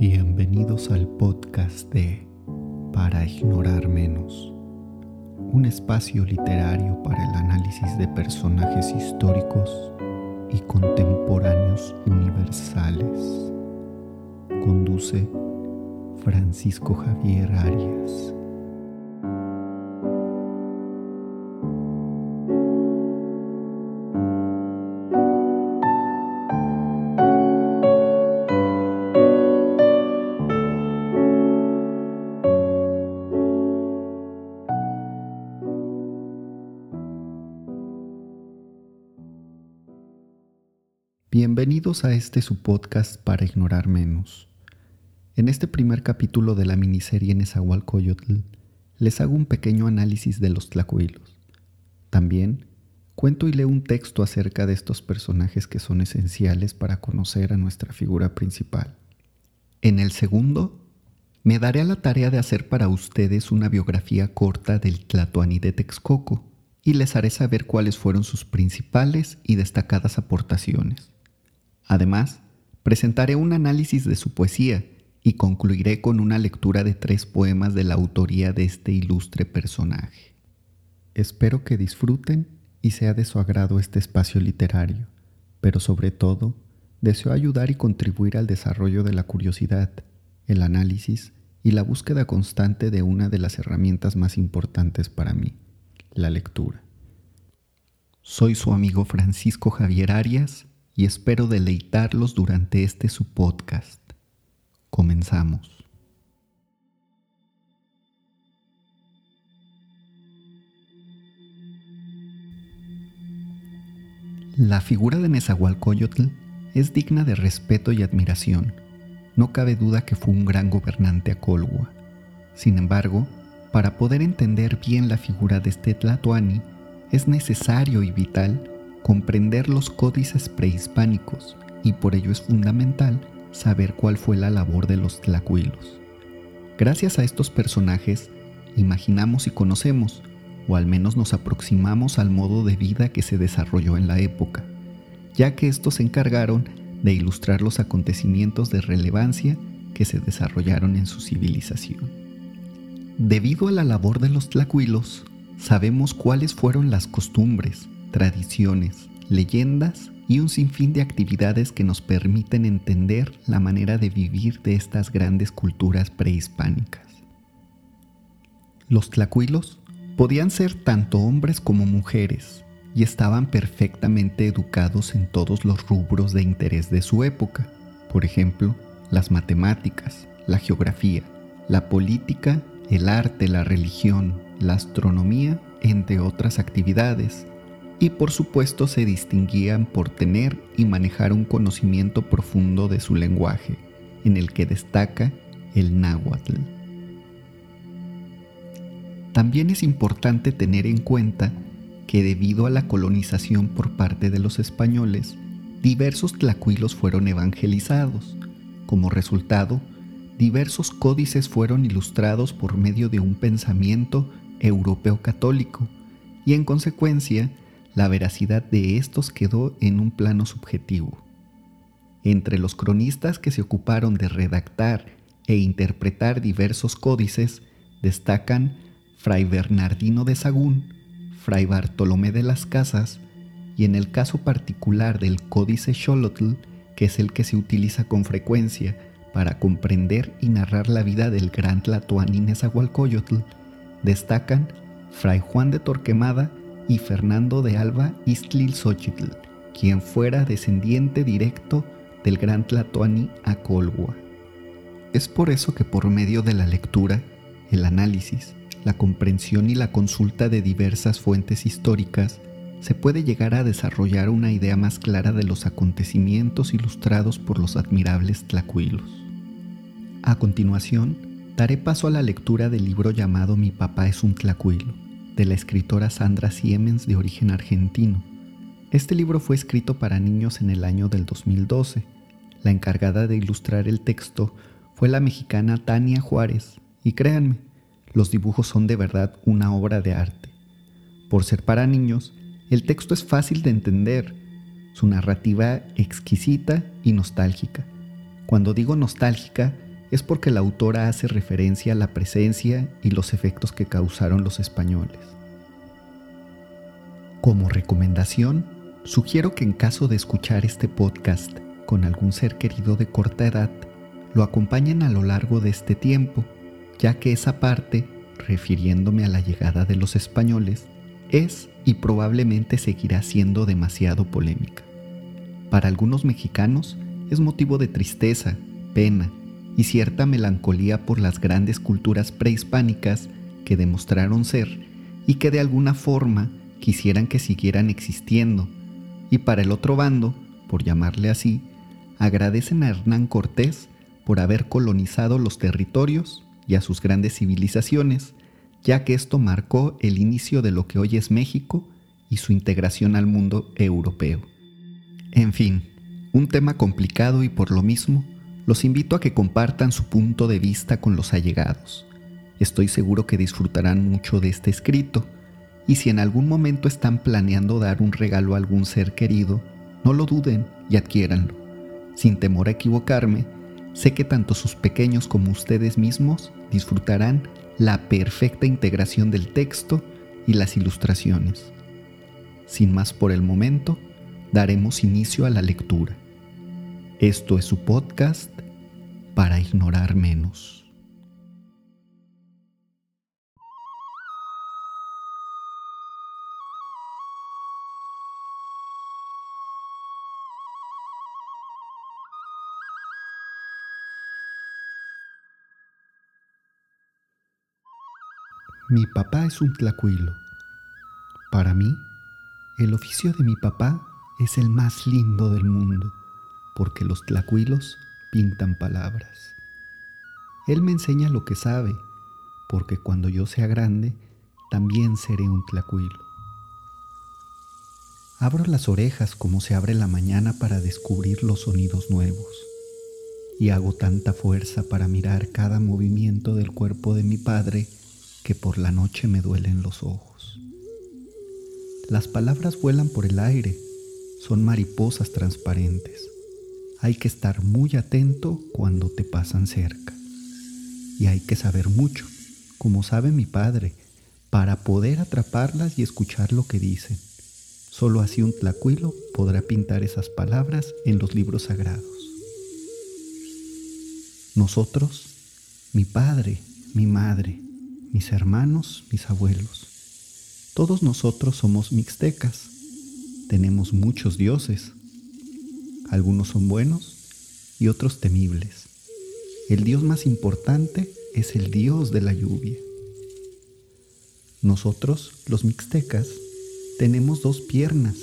Bienvenidos al podcast de Para Ignorar Menos, un espacio literario para el análisis de personajes históricos y contemporáneos universales. Conduce Francisco Javier Arias. Bienvenidos a este su podcast para ignorar menos. En este primer capítulo de la miniserie Nezahualcóyotl les hago un pequeño análisis de los tlacuilos. También cuento y leo un texto acerca de estos personajes que son esenciales para conocer a nuestra figura principal. En el segundo, me daré a la tarea de hacer para ustedes una biografía corta del Tlatoani de Texcoco y les haré saber cuáles fueron sus principales y destacadas aportaciones. Además, presentaré un análisis de su poesía y concluiré con una lectura de tres poemas de la autoría de este ilustre personaje. Espero que disfruten y sea de su agrado este espacio literario, pero sobre todo, deseo ayudar y contribuir al desarrollo de la curiosidad, el análisis y la búsqueda constante de una de las herramientas más importantes para mí, la lectura. Soy su amigo Francisco Javier Arias y espero deleitarlos durante este su podcast. Comenzamos. La figura de Nezahualcóyotl es digna de respeto y admiración. No cabe duda que fue un gran gobernante a Colgua. Sin embargo, para poder entender bien la figura de este Tlatoani, es necesario y vital comprender los códices prehispánicos y por ello es fundamental saber cuál fue la labor de los tlacuilos. Gracias a estos personajes, imaginamos y conocemos, o al menos nos aproximamos al modo de vida que se desarrolló en la época, ya que estos se encargaron de ilustrar los acontecimientos de relevancia que se desarrollaron en su civilización. Debido a la labor de los tlacuilos, sabemos cuáles fueron las costumbres, tradiciones, leyendas y un sinfín de actividades que nos permiten entender la manera de vivir de estas grandes culturas prehispánicas. Los tlacuilos podían ser tanto hombres como mujeres y estaban perfectamente educados en todos los rubros de interés de su época, por ejemplo, las matemáticas, la geografía, la política, el arte, la religión, la astronomía, entre otras actividades, y por supuesto se distinguían por tener y manejar un conocimiento profundo de su lenguaje, en el que destaca el náhuatl. También es importante tener en cuenta que debido a la colonización por parte de los españoles, diversos tlacuilos fueron evangelizados. Como resultado, diversos códices fueron ilustrados por medio de un pensamiento europeo católico y en consecuencia la veracidad de estos quedó en un plano subjetivo. Entre los cronistas que se ocuparon de redactar e interpretar diversos códices destacan Fray Bernardino de Sagún, Fray Bartolomé de las Casas y en el caso particular del Códice Xolotl, que es el que se utiliza con frecuencia para comprender y narrar la vida del gran Tlatoani Nezahualcóyotl, destacan Fray Juan de Torquemada y Fernando de Alba Istlil Xochitl, quien fuera descendiente directo del gran Tlatoani Acolhua. Es por eso que por medio de la lectura, el análisis, la comprensión y la consulta de diversas fuentes históricas, se puede llegar a desarrollar una idea más clara de los acontecimientos ilustrados por los admirables tlacuilos. A continuación, daré paso a la lectura del libro llamado Mi papá es un tlacuilo, de la escritora Sandra Siemens de origen argentino. Este libro fue escrito para niños en el año del 2012. La encargada de ilustrar el texto fue la mexicana Tania Juárez, y créanme, los dibujos son de verdad una obra de arte. Por ser para niños, el texto es fácil de entender, su narrativa exquisita y nostálgica. Cuando digo nostálgica, es porque la autora hace referencia a la presencia y los efectos que causaron los españoles. Como recomendación, sugiero que en caso de escuchar este podcast con algún ser querido de corta edad, lo acompañen a lo largo de este tiempo, ya que esa parte, refiriéndome a la llegada de los españoles, es y probablemente seguirá siendo demasiado polémica. Para algunos mexicanos es motivo de tristeza, pena y cierta melancolía por las grandes culturas prehispánicas que demostraron ser y que de alguna forma quisieran que siguieran existiendo. Y para el otro bando, por llamarle así, agradecen a Hernán Cortés por haber colonizado los territorios y a sus grandes civilizaciones, ya que esto marcó el inicio de lo que hoy es México y su integración al mundo europeo. En fin, un tema complicado y por lo mismo, los invito a que compartan su punto de vista con los allegados. Estoy seguro que disfrutarán mucho de este escrito, y si en algún momento están planeando dar un regalo a algún ser querido, no lo duden y adquiéranlo. Sin temor a equivocarme, sé que tanto sus pequeños como ustedes mismos disfrutarán la perfecta integración del texto y las ilustraciones. Sin más por el momento, daremos inicio a la lectura. Esto es su podcast para ignorar menos. Mi papá es un tlacuilo. Para mí, el oficio de mi papá es el más lindo del mundo, porque los tlacuilos pintan palabras. Él me enseña lo que sabe, porque cuando yo sea grande, también seré un tlacuilo. Abro las orejas como se abre la mañana para descubrir los sonidos nuevos, y hago tanta fuerza para mirar cada movimiento del cuerpo de mi padre, que por la noche me duelen los ojos. Las palabras vuelan por el aire, son mariposas transparentes. Hay que estar muy atento cuando te pasan cerca. Y hay que saber mucho, como sabe mi padre, para poder atraparlas y escuchar lo que dicen. Solo así un tlacuilo podrá pintar esas palabras en los libros sagrados. Nosotros, mi padre, mi madre, mis hermanos, mis abuelos. Todos nosotros somos mixtecas. Tenemos muchos dioses. Algunos son buenos y otros temibles. El dios más importante es el dios de la lluvia. Nosotros, los mixtecas, tenemos dos piernas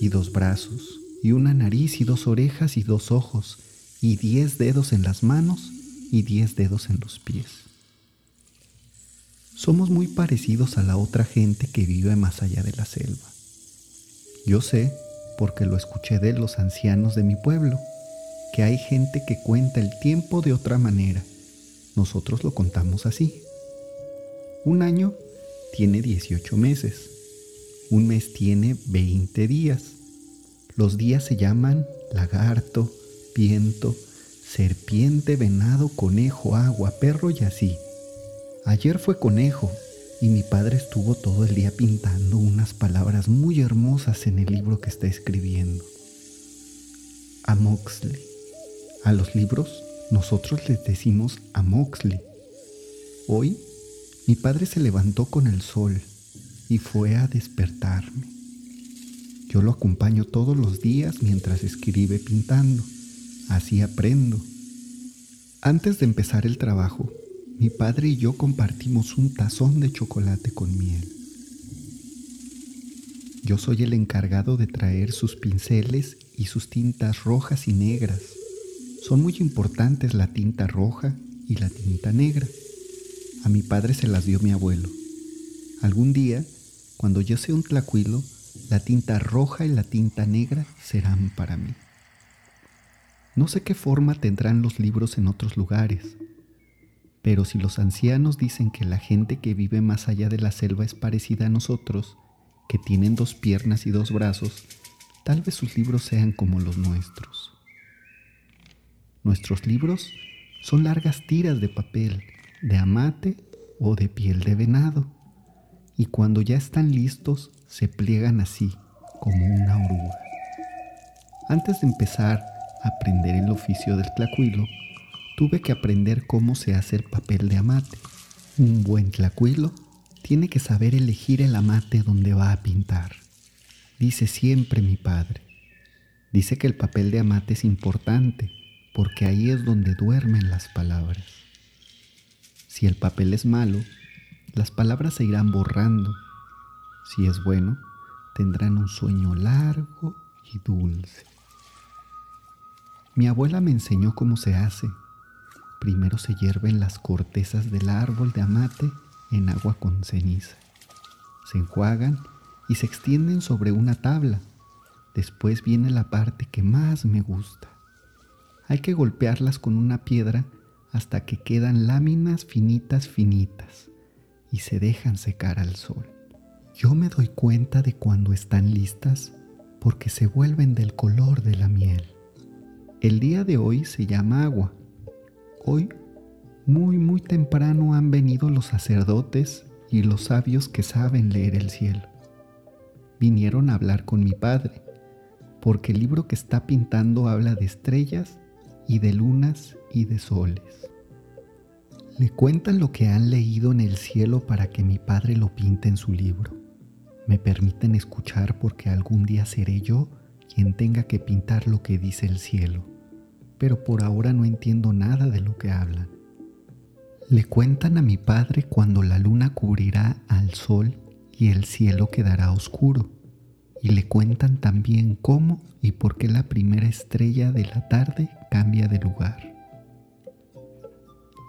y dos brazos, y una nariz y dos orejas y dos ojos, y diez dedos en las manos y diez dedos en los pies somos muy parecidos a la otra gente que vive más allá de la selva. Yo sé, porque lo escuché de los ancianos de mi pueblo, que hay gente que cuenta el tiempo de otra manera. Nosotros lo contamos así. Un año tiene 18 meses. Un mes tiene 20 días. Los días se llaman lagarto, viento, serpiente, venado, conejo, agua, perro y así. Ayer fue conejo y mi padre estuvo todo el día pintando unas palabras muy hermosas en el libro que está escribiendo. A Moxley. A los libros nosotros les decimos a Moxley. Hoy mi padre se levantó con el sol y fue a despertarme. Yo lo acompaño todos los días mientras escribe pintando. Así aprendo. Antes de empezar el trabajo, mi padre y yo compartimos un tazón de chocolate con miel. Yo soy el encargado de traer sus pinceles y sus tintas rojas y negras. Son muy importantes la tinta roja y la tinta negra. A mi padre se las dio mi abuelo. Algún día, cuando yo sea un tlacuilo, la tinta roja y la tinta negra serán para mí. No sé qué forma tendrán los libros en otros lugares, pero si los ancianos dicen que la gente que vive más allá de la selva es parecida a nosotros, que tienen dos piernas y dos brazos, tal vez sus libros sean como los nuestros. Nuestros libros son largas tiras de papel, de amate o de piel de venado, y cuando ya están listos se pliegan así, como una oruga. Antes de empezar a aprender el oficio del tlacuilo, tuve que aprender cómo se hace el papel de amate. Un buen tlacuilo tiene que saber elegir el amate donde va a pintar. Dice siempre mi padre. Dice que el papel de amate es importante porque ahí es donde duermen las palabras. Si el papel es malo, las palabras se irán borrando. Si es bueno, tendrán un sueño largo y dulce. Mi abuela me enseñó cómo se hace. Primero se hierven las cortezas del árbol de amate en agua con ceniza. Se enjuagan y se extienden sobre una tabla. Después viene la parte que más me gusta. Hay que golpearlas con una piedra hasta que quedan láminas finitas finitas y se dejan secar al sol. Yo me doy cuenta de cuando están listas porque se vuelven del color de la miel. El día de hoy se llama agua. Hoy, muy, muy temprano han venido los sacerdotes y los sabios que saben leer el cielo. Vinieron a hablar con mi padre, porque el libro que está pintando habla de estrellas y de lunas y de soles. Le cuentan lo que han leído en el cielo para que mi padre lo pinte en su libro. Me permiten escuchar porque algún día seré yo quien tenga que pintar lo que dice el cielo, pero por ahora no entiendo nada de lo que hablan. Le cuentan a mi padre cuando la luna cubrirá al sol y el cielo quedará oscuro y le cuentan también cómo y por qué la primera estrella de la tarde cambia de lugar.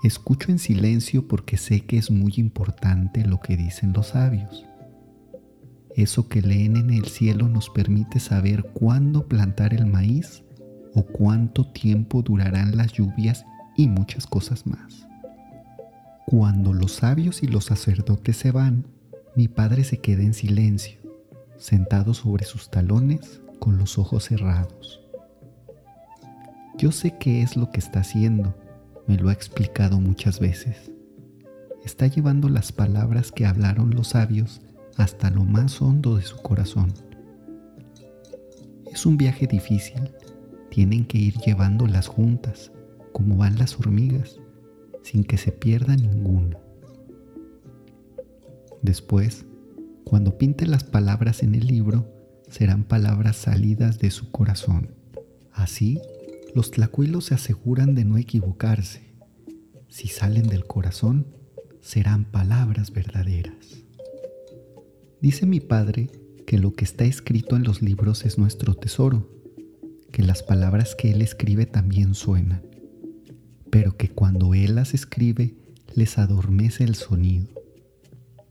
Escucho en silencio porque sé que es muy importante lo que dicen los sabios. Eso que leen en el cielo nos permite saber cuándo plantar el maíz o cuánto tiempo durarán las lluvias y muchas cosas más. Cuando los sabios y los sacerdotes se van, mi padre se queda en silencio sentado sobre sus talones con los ojos cerrados. Yo sé qué es lo que está haciendo, me lo ha explicado muchas veces. Está llevando las palabras que hablaron los sabios hasta lo más hondo de su corazón. Es un viaje difícil, tienen que ir llevándolas juntas, como van las hormigas, sin que se pierda ninguna. Después, cuando pinte las palabras en el libro, serán palabras salidas de su corazón. Así, los tlacuilos se aseguran de no equivocarse. Si salen del corazón, serán palabras verdaderas. Dice mi padre que lo que está escrito en los libros es nuestro tesoro, que las palabras que él escribe también suenan, pero que cuando él las escribe les adormece el sonido.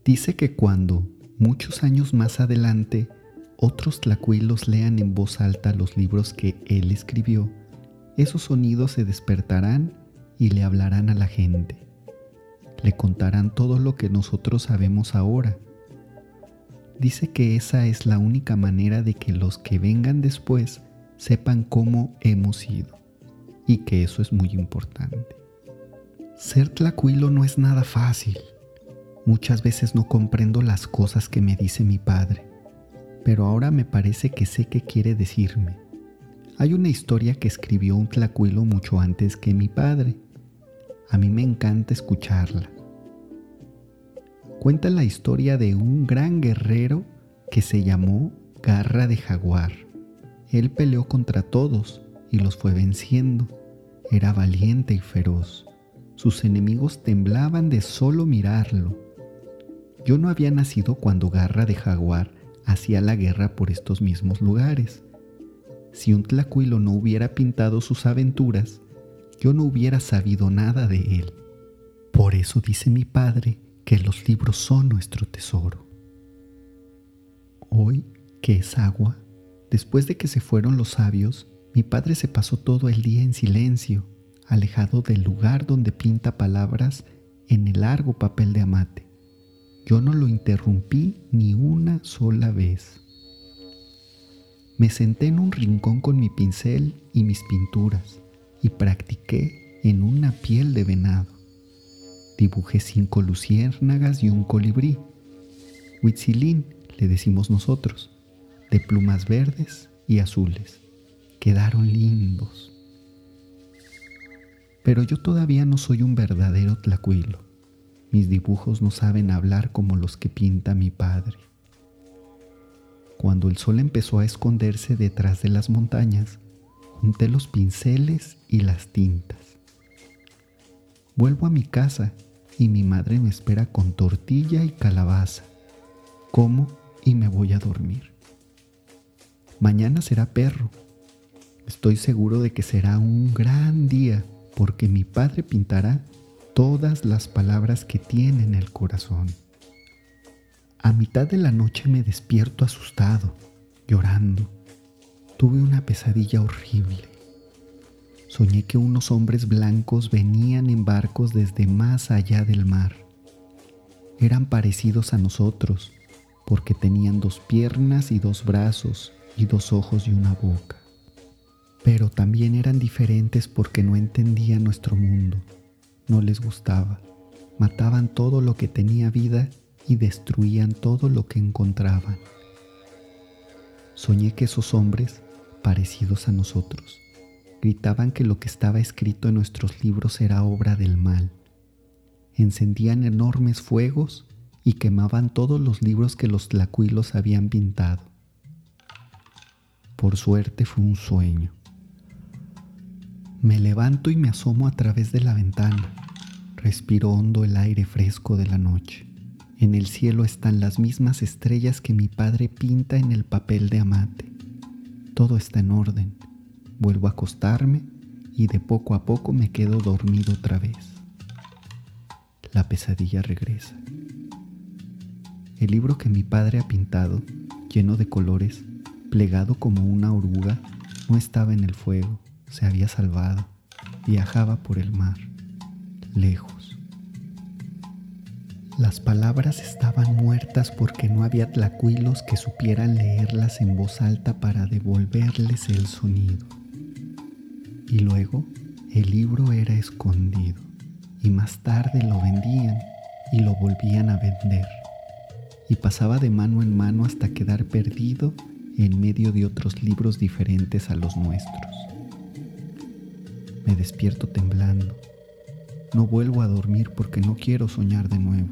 Dice que cuando Muchos años más adelante, otros tlacuilos lean en voz alta los libros que él escribió. Esos sonidos se despertarán y le hablarán a la gente. Le contarán todo lo que nosotros sabemos ahora. Dice que esa es la única manera de que los que vengan después sepan cómo hemos sido y que eso es muy importante. Ser tlacuilo no es nada fácil. Muchas veces no comprendo las cosas que me dice mi padre, pero ahora me parece que sé qué quiere decirme. Hay una historia que escribió un tlacuilo mucho antes que mi padre. A mí me encanta escucharla. Cuenta la historia de un gran guerrero que se llamó Garra de Jaguar. Él peleó contra todos y los fue venciendo. Era valiente y feroz. Sus enemigos temblaban de solo mirarlo. Yo no había nacido cuando Garra de Jaguar hacía la guerra por estos mismos lugares. Si un tlacuilo no hubiera pintado sus aventuras, yo no hubiera sabido nada de él. Por eso dice mi padre que los libros son nuestro tesoro. Hoy, que es agua, después de que se fueron los sabios, mi padre se pasó todo el día en silencio, alejado del lugar donde pinta palabras en el largo papel de amate. Yo no lo interrumpí ni una sola vez. Me senté en un rincón con mi pincel y mis pinturas y practiqué en una piel de venado. Dibujé cinco luciérnagas y un colibrí. Huitzilín, le decimos nosotros, de plumas verdes y azules. Quedaron lindos. Pero yo todavía no soy un verdadero tlacuilo. Mis dibujos no saben hablar como los que pinta mi padre. Cuando el sol empezó a esconderse detrás de las montañas, junté los pinceles y las tintas. Vuelvo a mi casa y mi madre me espera con tortilla y calabaza. Como y me voy a dormir. Mañana será perro. Estoy seguro de que será un gran día porque mi padre pintará todas las palabras que tiene en el corazón. A mitad de la noche me despierto asustado, llorando. Tuve una pesadilla horrible. Soñé que unos hombres blancos venían en barcos desde más allá del mar. Eran parecidos a nosotros porque tenían dos piernas y dos brazos y dos ojos y una boca. Pero también eran diferentes porque no entendían nuestro mundo, no les gustaba, mataban todo lo que tenía vida y destruían todo lo que encontraban. Soñé que esos hombres, parecidos a nosotros, gritaban que lo que estaba escrito en nuestros libros era obra del mal. Encendían enormes fuegos y quemaban todos los libros que los tlacuilos habían pintado. Por suerte fue un sueño. Me levanto y me asomo a través de la ventana. Respiro hondo el aire fresco de la noche. En el cielo están las mismas estrellas que mi padre pinta en el papel de amate. Todo está en orden. Vuelvo a acostarme y de poco a poco me quedo dormido otra vez. La pesadilla regresa. El libro que mi padre ha pintado, lleno de colores, plegado como una oruga, no estaba en el fuego, se había salvado, viajaba por el mar, lejos. Las palabras estaban muertas porque no había tlacuilos que supieran leerlas en voz alta para devolverles el sonido. Y luego el libro era escondido y más tarde lo vendían y lo volvían a vender. Y pasaba de mano en mano hasta quedar perdido en medio de otros libros diferentes a los nuestros. Me despierto temblando. No vuelvo a dormir porque no quiero soñar de nuevo.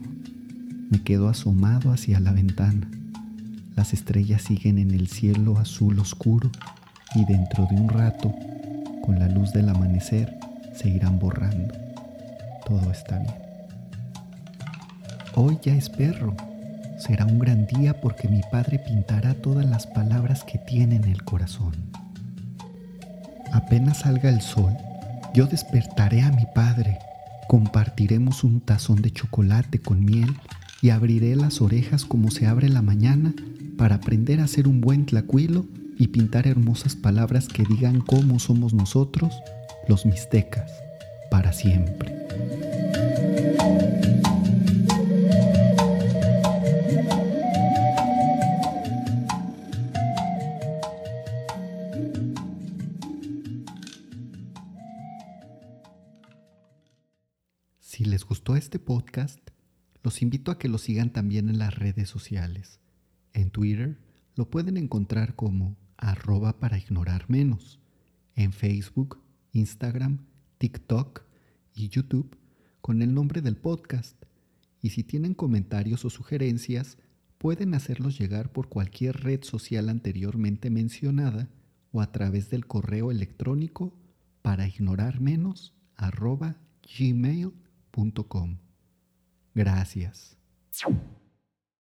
Me quedo asomado hacia la ventana. Las estrellas siguen en el cielo azul oscuro y dentro de un rato, con la luz del amanecer, se irán borrando. Todo está bien. Hoy ya es perro. Será un gran día porque mi padre pintará todas las palabras que tiene en el corazón. Apenas salga el sol, yo despertaré a mi padre. Compartiremos un tazón de chocolate con miel y abriré las orejas como se abre la mañana para aprender a ser un buen tlacuilo y pintar hermosas palabras que digan cómo somos nosotros, los mixtecas, para siempre. Si les gustó este podcast, los invito a que lo sigan también en las redes sociales. En Twitter lo pueden encontrar como arroba para ignorar menos. En Facebook, Instagram, TikTok y YouTube con el nombre del podcast. Y si tienen comentarios o sugerencias, pueden hacerlos llegar por cualquier red social anteriormente mencionada o a través del correo electrónico para ignorar menos arroba gmail.com. Gracias.